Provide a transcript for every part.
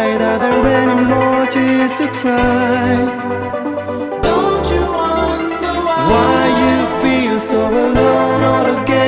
inside? Are there any more tears to cry? Don't you wonder why, why you feel so alone all again?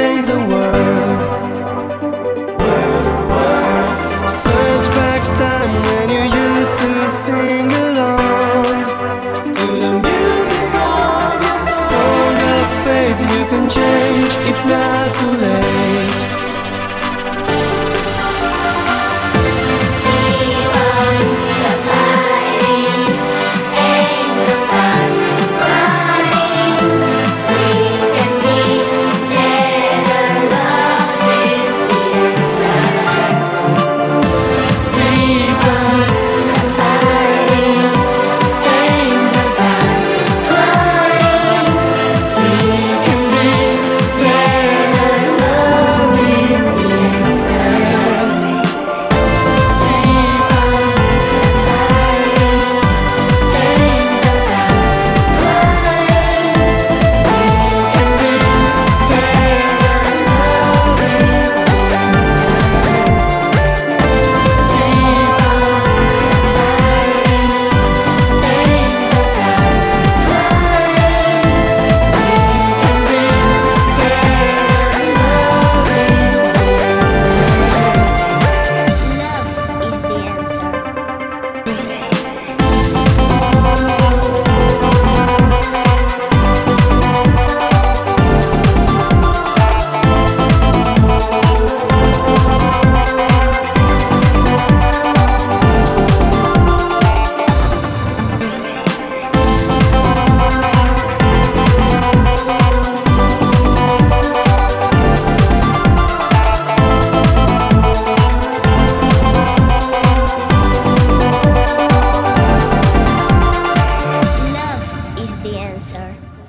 answer.